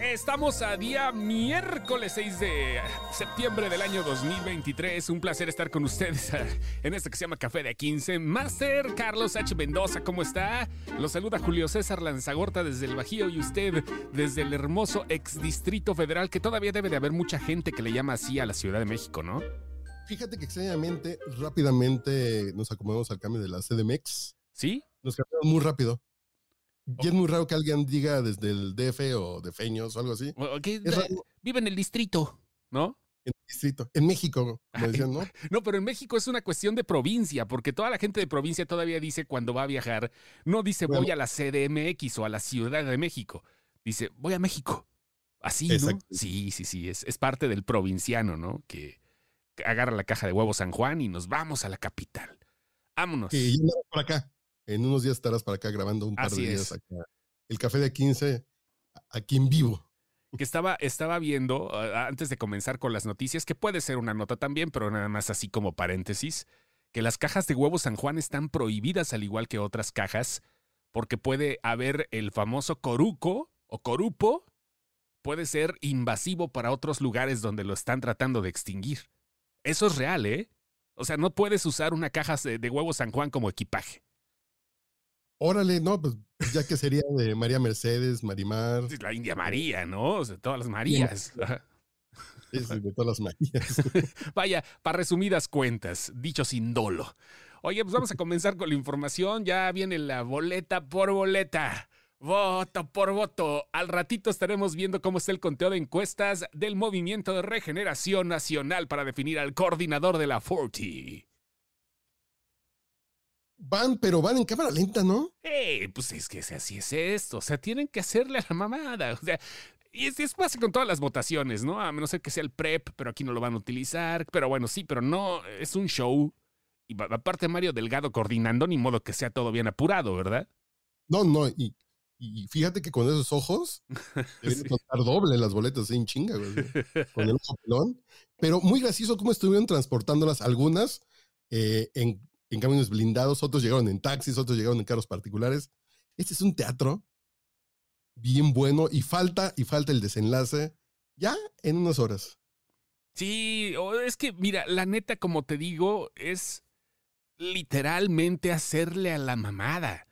Estamos a día miércoles 6 de septiembre del año 2023. Un placer estar con ustedes en este que se llama Café de 15. Master Carlos H. Mendoza, ¿cómo está? Lo saluda Julio César Lanzagorta desde el Bajío y usted desde el hermoso ex Distrito Federal, que todavía debe de haber mucha gente que le llama así a la Ciudad de México, ¿no? Fíjate que extrañamente, rápidamente nos acomodamos al cambio de la CDMX. ¿Sí? Nos cambiamos muy rápido. Y es muy raro que alguien diga desde el DF o de Feños o algo así. Vive en el distrito, ¿no? En el distrito, en México, como decían, ¿no? No, pero en México es una cuestión de provincia, porque toda la gente de provincia todavía dice cuando va a viajar, no dice voy a la CDMX o a la Ciudad de México, dice voy a México. Así, ¿no? Sí, sí, sí, es, es parte del provinciano, ¿no? Que agarra la caja de huevos San Juan y nos vamos a la capital. Vámonos. Y por acá en unos días estarás para acá grabando un par de días acá. El café de 15 aquí en vivo. Que estaba, estaba viendo antes de comenzar con las noticias, que puede ser una nota también, pero nada más así como paréntesis, que las cajas de huevos San Juan están prohibidas al igual que otras cajas, porque puede haber el famoso coruco o corupo, puede ser invasivo para otros lugares donde lo están tratando de extinguir. Eso es real, ¿eh? O sea, no puedes usar una caja de huevos San Juan como equipaje. Órale, no, pues ya que sería de María Mercedes, Marimar. La India María, ¿no? O sea, todas las Marías. Sí, de todas las Marías. Vaya, para resumidas cuentas, dicho sin dolo. Oye, pues vamos a comenzar con la información. Ya viene la boleta por boleta. Voto por voto. Al ratito estaremos viendo cómo está el conteo de encuestas del Movimiento de Regeneración Nacional para definir al coordinador de la 40. Van, pero van en cámara lenta, ¿no? Eh, pues es que así es esto. O sea, tienen que hacerle a la mamada. O sea, y es, es pasa con todas las votaciones, ¿no? A menos que sea el PREP, pero aquí no lo van a utilizar. Pero bueno, sí, pero no, es un show. Y aparte Mario Delgado coordinando, ni modo que sea todo bien apurado, ¿verdad? No, no, y, y fíjate que con esos ojos deben contar doble las boletas en chinga, güey. Con el ojo pelón. Pero muy gracioso cómo estuvieron transportándolas algunas eh, en en camiones blindados, otros llegaron en taxis, otros llegaron en carros particulares. Este es un teatro bien bueno y falta, y falta el desenlace ya en unas horas. Sí, es que, mira, la neta, como te digo, es literalmente hacerle a la mamada.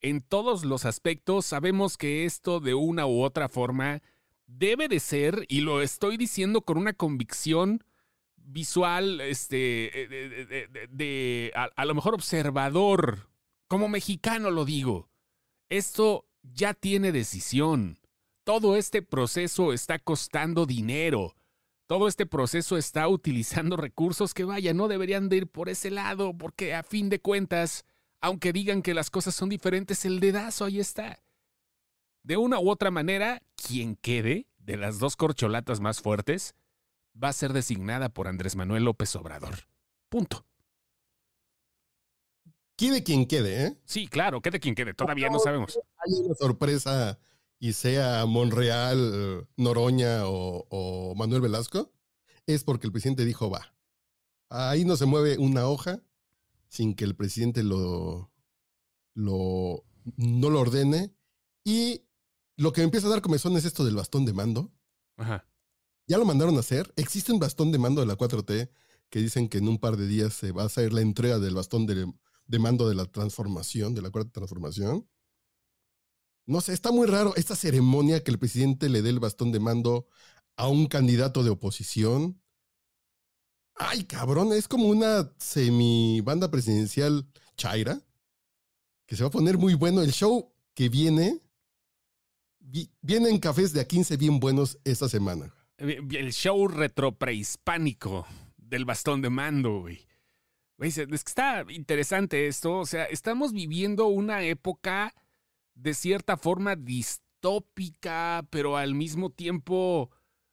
En todos los aspectos sabemos que esto de una u otra forma debe de ser, y lo estoy diciendo con una convicción visual, este, eh, de, a, lo mejor observador, como mexicano lo digo, esto ya tiene decisión. Todo este proceso está costando dinero. Todo este proceso está utilizando recursos que vaya, no deberían de ir por ese lado, porque a fin de cuentas, aunque digan que las cosas son diferentes, el dedazo ahí está. De una u otra manera, quien quede de las dos corcholatas más fuertes va a ser designada por Andrés Manuel López Obrador. Punto. Quede quien quede, ¿eh? Sí, claro, quede quien quede. Todavía no sabemos. Hay una sorpresa y sea Monreal, Noroña o, Manuel Velasco, es porque el presidente dijo va. Ahí no se mueve una hoja sin que el presidente lo, lo no lo ordene. Y lo que me empieza a dar comezón es esto del bastón de mando. Ajá. Ya lo mandaron a hacer. Existe un bastón de mando de la 4T que dicen que en un par de días se va a hacer la entrega del bastón de, mando de la transformación, de la cuarta transformación. No sé, está muy raro esta ceremonia que el presidente le dé el bastón de mando a un candidato de oposición. Ay, cabrón, es como una semi banda presidencial chaira. Que se va a poner muy bueno. El show que viene. vienen cafés de a 15 bien buenos esta semana. El show retro prehispánico del bastón de mando, güey. Es que está interesante esto. O sea, estamos viviendo una época de cierta forma distópica, pero al mismo tiempo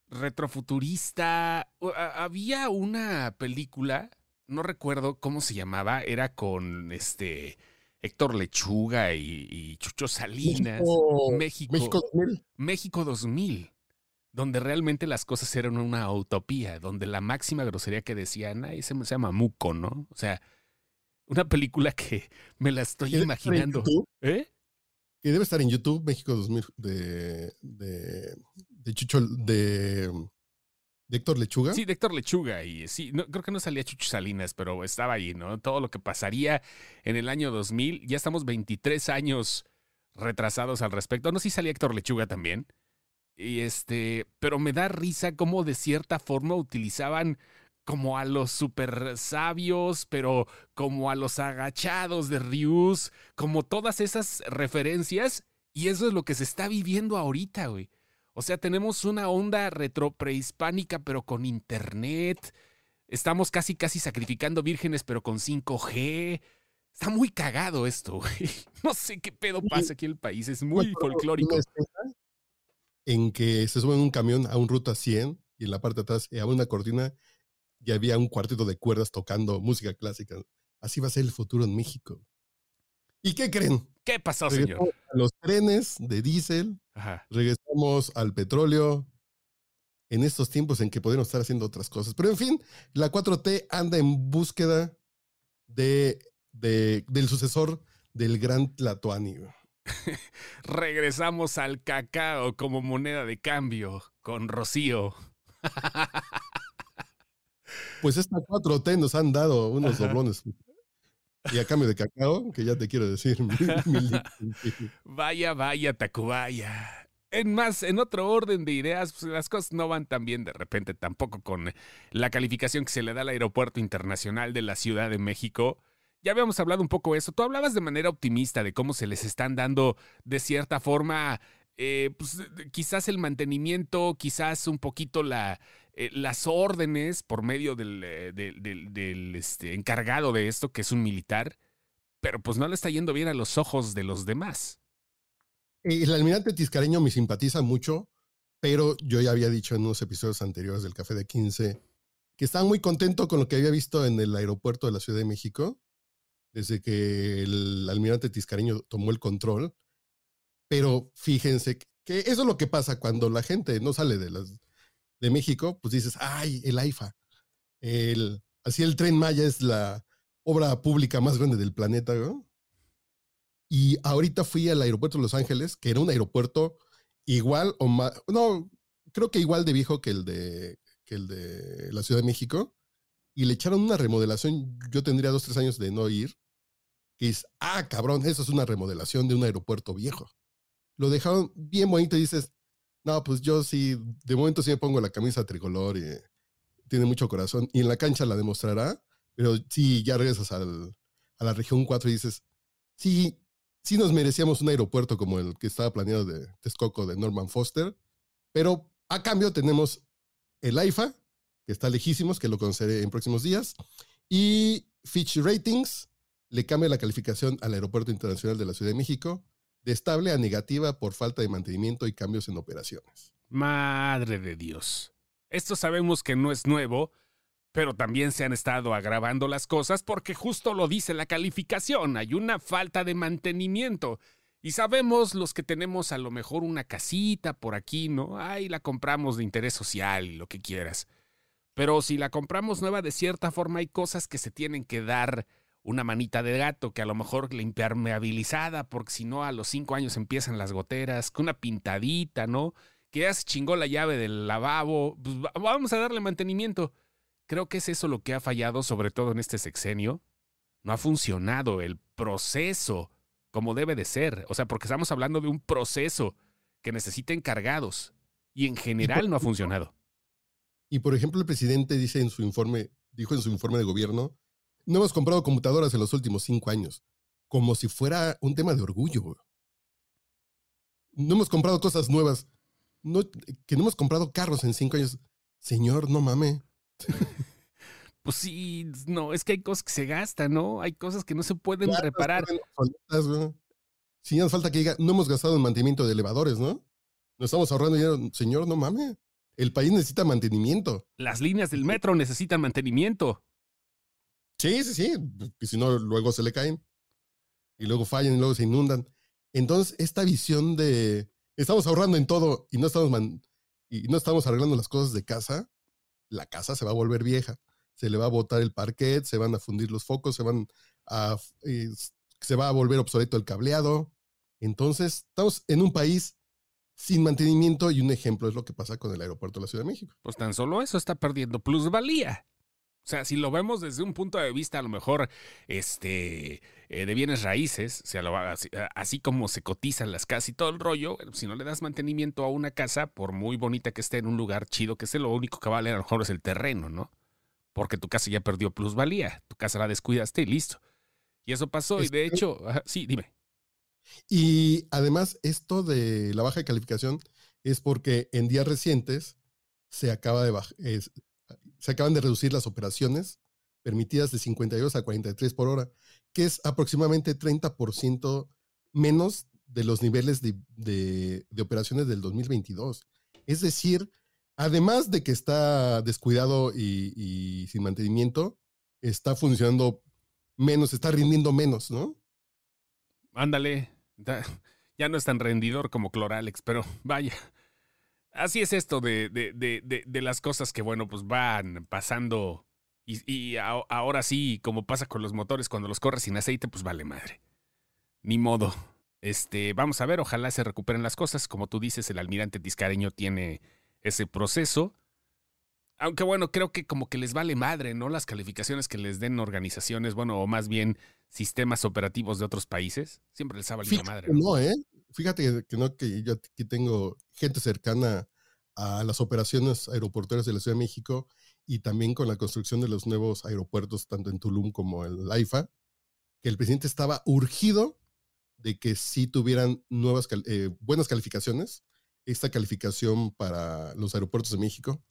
retrofuturista. Había una película, no recuerdo cómo se llamaba, era con este Héctor Lechuga y, Chucho Salinas. México, México 2000. México 2000 donde realmente las cosas eran una utopía, donde la máxima grosería que decían, ahí se, se llama Muco, ¿no? O sea, una película que me la estoy imaginando. ¿Eh? Que debe estar en YouTube, México 2000, de, de, de Chucho, de, de Héctor Lechuga. Sí, de Héctor Lechuga. Y sí, no, creo que no salía Chucho Salinas, pero estaba ahí, ¿no? Todo lo que pasaría en el año 2000. Ya estamos 23 años retrasados al respecto. No sé si salía Héctor Lechuga también. Y este, pero me da risa cómo de cierta forma utilizaban como a los super sabios, pero como a los agachados de Rius, como todas esas referencias. Y eso es lo que se está viviendo ahorita, güey. O sea, tenemos una onda retro prehispánica, pero con internet. Estamos casi, casi sacrificando vírgenes, pero con 5G. Está muy cagado esto, güey. No sé qué pedo pasa aquí en el país. Es muy folclórico en que se suben un camión a un ruta 100 y en la parte de atrás a una cortina y había un cuarteto de cuerdas tocando música clásica. Así va a ser el futuro en México. ¿Y qué creen? ¿Qué pasó, señor? A los trenes de diésel, regresamos al petróleo en estos tiempos en que podemos estar haciendo otras cosas. Pero en fin, la 4T anda en búsqueda de, del sucesor del gran Tlatoani. Regresamos al cacao como moneda de cambio con Rocío. Pues esta 4T nos han dado unos doblones. Y a cambio de cacao, que ya te quiero decir. vaya, vaya, Tacubaya. En más, en otro orden de ideas, pues las cosas no van tan bien de repente tampoco con la calificación que se le da al Aeropuerto Internacional de la Ciudad de México. Ya habíamos hablado un poco de eso. Tú hablabas de manera optimista de cómo se les están dando de cierta forma, eh, pues, quizás el mantenimiento, quizás un poquito eh, las órdenes por medio del, eh, este, encargado de esto, que es un militar, pero pues no le está yendo bien a los ojos de los demás. El almirante Tiscareño me simpatiza mucho, pero yo ya había dicho en unos episodios anteriores del Café de 15 que estaba muy contento con lo que había visto en el aeropuerto de la Ciudad de México desde que el almirante Tiscareño tomó el control. Pero fíjense que eso es lo que pasa cuando la gente no sale de, las, de México, pues dices, ay, el AIFA. El, así el tren Maya es la obra pública más grande del planeta, Y ahorita fui al aeropuerto de Los Ángeles, que era un aeropuerto igual o más, no, creo que igual de viejo que el de, que el de la Ciudad de México y le echaron una remodelación. Yo tendría dos, tres años de no ir. Que es, ah, cabrón, eso es una remodelación de un aeropuerto viejo. Lo dejaron bien bonito y dices, no, pues yo sí, de momento sí me pongo la camisa tricolor y tiene mucho corazón. Y en la cancha la demostrará, pero sí, ya regresas al, a la región 4 y dices, sí, sí nos merecíamos un aeropuerto como el que estaba planeado de Texcoco de Norman Foster, pero a cambio tenemos el AIFA, está lejísimos, que lo conoceré en próximos días. Y Fitch Ratings le cambia la calificación al Aeropuerto Internacional de la Ciudad de México de estable a negativa por falta de mantenimiento y cambios en operaciones. Madre de Dios. Esto sabemos que no es nuevo, pero también se han estado agravando las cosas porque justo lo dice la calificación, hay una falta de mantenimiento. Y sabemos los que tenemos a lo mejor una casita por aquí, ¿no? Ahí la compramos de interés social y lo que quieras. Pero si la compramos nueva, de cierta forma hay cosas que se tienen que dar una manita de gato, que a lo mejor la impermeabilizada, porque si no a los cinco años empiezan las goteras, que una pintadita, ¿no? Que ya se chingó la llave del lavabo, pues vamos a darle mantenimiento. Creo que es eso lo que ha fallado, sobre todo en este sexenio. No ha funcionado el proceso como debe de ser. O sea, porque estamos hablando de un proceso que necesita encargados y en general no ha funcionado. Y por ejemplo, el presidente dice en su informe, dijo en su informe de gobierno, no hemos comprado computadoras en los últimos cinco años, como si fuera un tema de orgullo. No hemos comprado cosas nuevas, no, que no hemos comprado carros en cinco años. Señor, no mame. Pues sí, no, es que hay cosas que se gastan, ¿no? Hay cosas que no se pueden reparar. Si no hace falta que diga, no hemos gastado en mantenimiento de elevadores, ¿no? Nos estamos ahorrando dinero. Señor, no mame. El país necesita mantenimiento. Las líneas del metro necesitan mantenimiento. Sí, sí, sí. Y si no, luego se le caen. Y luego fallan y luego se inundan. Entonces, esta visión de estamos ahorrando en todo y no estamos y no estamos arreglando las cosas de casa, la casa se va a volver vieja. Se le va a botar el parquet, se van a fundir los focos, se van a, eh, se va a volver obsoleto el cableado. Entonces, estamos en un país sin mantenimiento y un ejemplo es lo que pasa con el aeropuerto de la Ciudad de México. Pues tan solo eso está perdiendo plusvalía. O sea, si lo vemos desde un punto de vista a lo mejor este, eh, de bienes raíces, o sea, así, así, como se cotizan las casas y todo el rollo, si no le das mantenimiento a una casa, por muy bonita que esté en un lugar chido que esté, lo único que vale a lo mejor es el terreno, ¿no? Porque tu casa ya perdió plusvalía, tu casa la descuidaste y listo. Y eso pasó, y de hecho, sí, dime. Y además, esto de la baja de calificación es porque en días recientes se acaba de se acaban de reducir las operaciones permitidas de 52 a 43 por hora, que es aproximadamente 30% menos de los niveles de, operaciones del 2022. Es decir, además de que está descuidado y, sin mantenimiento, está funcionando menos, está rindiendo menos, ¿no? Ándale, ya no es tan rendidor como Cloralex, pero vaya, así es esto de, de, las cosas que, bueno, pues van pasando. Y, ahora sí, como pasa con los motores, cuando los corres sin aceite, pues vale madre. Ni modo. Este, vamos a ver, ojalá se recuperen las cosas. Como tú dices, el almirante Tiscareño tiene ese proceso. Aunque bueno, creo que como que les vale madre, ¿no? Las calificaciones que les den organizaciones, bueno, o más bien sistemas operativos de otros países. Siempre les ha valido madre. ¿no? ¿eh? fíjate que no, que yo aquí tengo gente cercana a las operaciones aeroportuarias de la Ciudad de México y también con la construcción de los nuevos aeropuertos, tanto en Tulum como en la IFA, que el presidente estaba urgido de que sí tuvieran nuevas, eh, buenas calificaciones, esta calificación para los aeropuertos de México,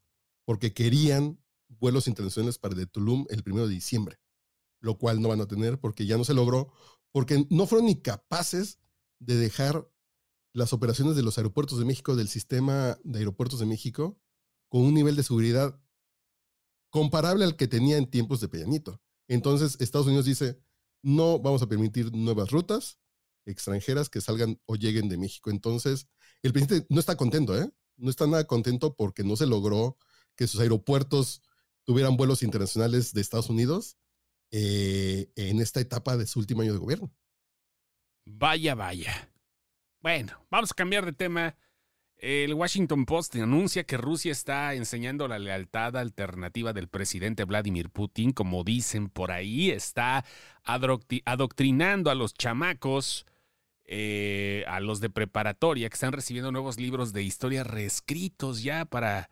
porque querían vuelos internacionales para Tulum el primero de diciembre, lo cual no van a tener porque ya no se logró, porque no fueron ni capaces de dejar las operaciones de los aeropuertos de México, del sistema de aeropuertos de México, con un nivel de seguridad comparable al que tenía en tiempos de Peñanito. Entonces, Estados Unidos dice, no vamos a permitir nuevas rutas extranjeras que salgan o lleguen de México. Entonces, el presidente no está contento, ¿eh? No está nada contento porque no se logró que sus aeropuertos tuvieran vuelos internacionales de Estados Unidos eh, en esta etapa de su último año de gobierno. Vaya, vaya. Bueno, vamos a cambiar de tema. El Washington Post anuncia que Rusia está enseñando la lealtad alternativa del presidente Vladimir Putin, como dicen por ahí, está adoctrinando a los chamacos, eh, a los de preparatoria, que están recibiendo nuevos libros de historia reescritos ya para,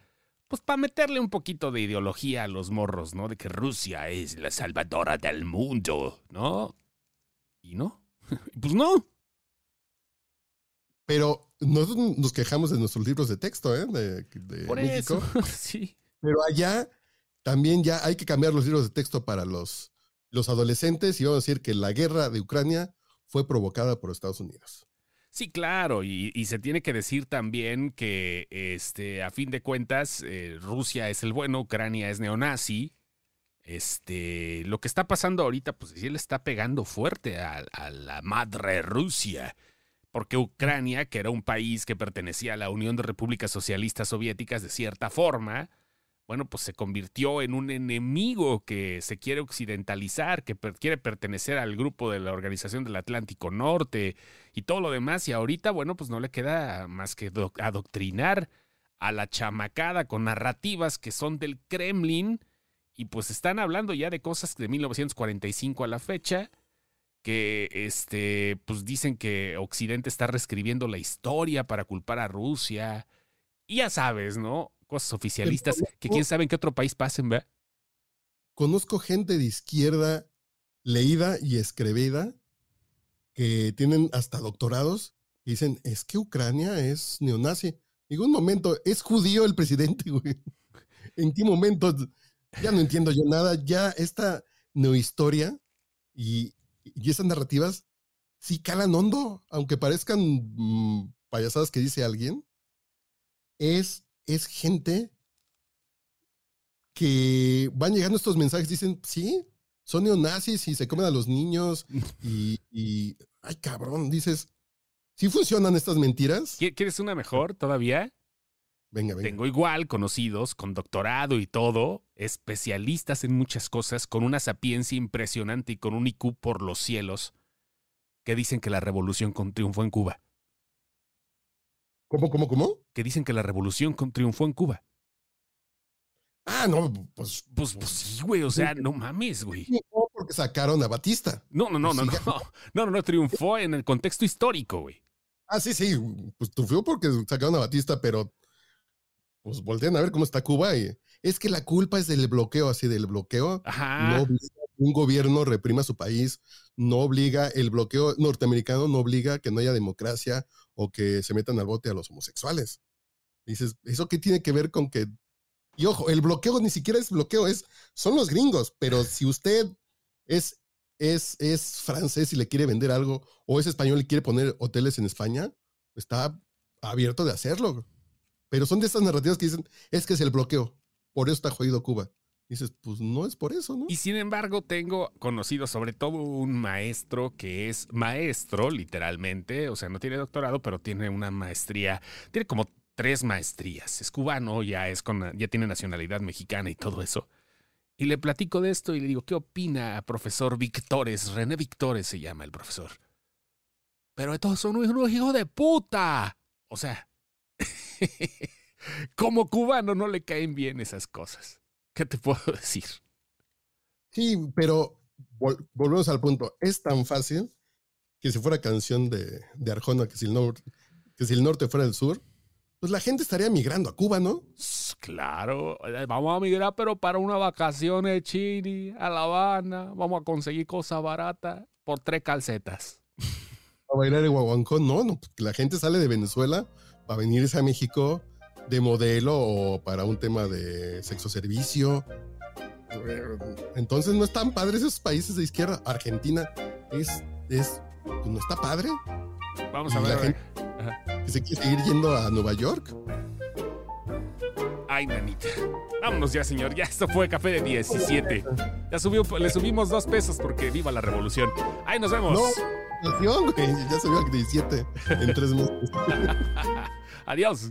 pues para meterle un poquito de ideología a los morros, ¿no? De que Rusia es la salvadora del mundo, ¿no? ¿Y no? pues no. Pero nosotros nos quejamos de nuestros libros de texto, ¿eh? De, México. sí. Pero allá también ya hay que cambiar los libros de texto para los, los adolescentes y vamos a decir que la guerra de Ucrania fue provocada por Estados Unidos. Sí, claro, y, se tiene que decir también que este, a fin de cuentas eh, Rusia es el bueno, Ucrania es neonazi, este, lo que está pasando ahorita, pues sí le está pegando fuerte a, la madre Rusia, porque Ucrania, que era un país que pertenecía a la Unión de Repúblicas Socialistas Soviéticas de cierta forma, bueno, pues se convirtió en un enemigo que se quiere occidentalizar, que quiere pertenecer al grupo de la Organización del Atlántico Norte y todo lo demás, y ahorita, bueno, pues no le queda más que adoctrinar a la chamacada con narrativas que son del Kremlin, y pues están hablando ya de cosas de 1945 a la fecha, que este, pues dicen que Occidente está reescribiendo la historia para culpar a Rusia. Y ya sabes, ¿no? Cosas oficialistas que quién sabe en qué otro país pasen, ¿verdad? Conozco gente de izquierda leída y escribida que tienen hasta doctorados y dicen, es que Ucrania es neonazi. Digo, un momento, es judío el presidente, güey. ¿En qué momento ya no entiendo yo nada. Ya esta neohistoria y, y esas narrativas sí calan hondo, aunque parezcan mm, payasadas que dice alguien. Es, es gente que van llegando estos mensajes, dicen, sí, son neonazis y se comen a los niños y, y ay cabrón, dices, ¿sí funcionan estas mentiras? ¿Quieres una mejor todavía? Venga, venga. Tengo igual conocidos con doctorado y todo, especialistas en muchas cosas, con una sapiencia impresionante y con un IQ por los cielos, que dicen que la revolución con- triunfó en Cuba. ¿Cómo, cómo, cómo? Que dicen que la revolución triunfó en Cuba. Ah, no, pues. Pues, pues sí, güey, o sea, no mames, güey. no, porque sacaron a Batista. No, no, no, no, no, no, no, no, triunfó en el contexto histórico, güey. Ah, sí, sí, pues triunfó porque sacaron a Batista, pero pues voltean a ver cómo está Cuba y es que la culpa es del bloqueo, así del bloqueo. Ajá. No un gobierno reprima su país, no obliga, el bloqueo norteamericano no obliga a que no haya democracia o que se metan al bote a los homosexuales. Dices, ¿eso qué tiene que ver con que... Y ojo, el bloqueo ni siquiera es bloqueo, es, son los gringos, pero si usted es, es, es francés y le quiere vender algo, o es español y quiere poner hoteles en España, está abierto de hacerlo. Pero son de estas narrativas que dicen, es que es el bloqueo, por eso está jodido Cuba. Dices, pues no es por eso, ¿no? Y sin embargo, tengo conocido sobre todo un maestro que es maestro, literalmente, o sea, no tiene doctorado, pero tiene una maestría, tiene como tres maestrías. Es cubano, ya es con, ya tiene nacionalidad mexicana y todo eso. Y le platico de esto y le digo, ¿qué opina, profesor Victores? René Victores se llama el profesor. Pero estos son unos hijos de puta. O sea, como cubano no le caen bien esas cosas. ¿Qué te puedo decir? Sí, pero vol- volvemos al punto. Es tan fácil que si fuera canción de, de Arjona, que si, el norte, que si el norte fuera el sur, pues la gente estaría migrando a Cuba, ¿no? Claro, eh, vamos a migrar, pero para una vacación en Chile, a La Habana, vamos a conseguir cosas baratas por tres calcetas. A bailar el guaguancó, no, no, la gente sale de Venezuela para venirse a México de modelo o para un tema de sexo servicio. Entonces no están padres esos países de izquierda. Argentina es, es, pues, no está padre. Vamos a la ver. gente- Que se quiere seguir yendo a Nueva York. Ay, nanita. Vámonos ya, señor. Ya esto fue café de 17. Ya subió, le subimos dos pesos porque viva la revolución. Ay, nos vemos. No, inflación, güey, ya subió a 17 en tres meses. Adiós.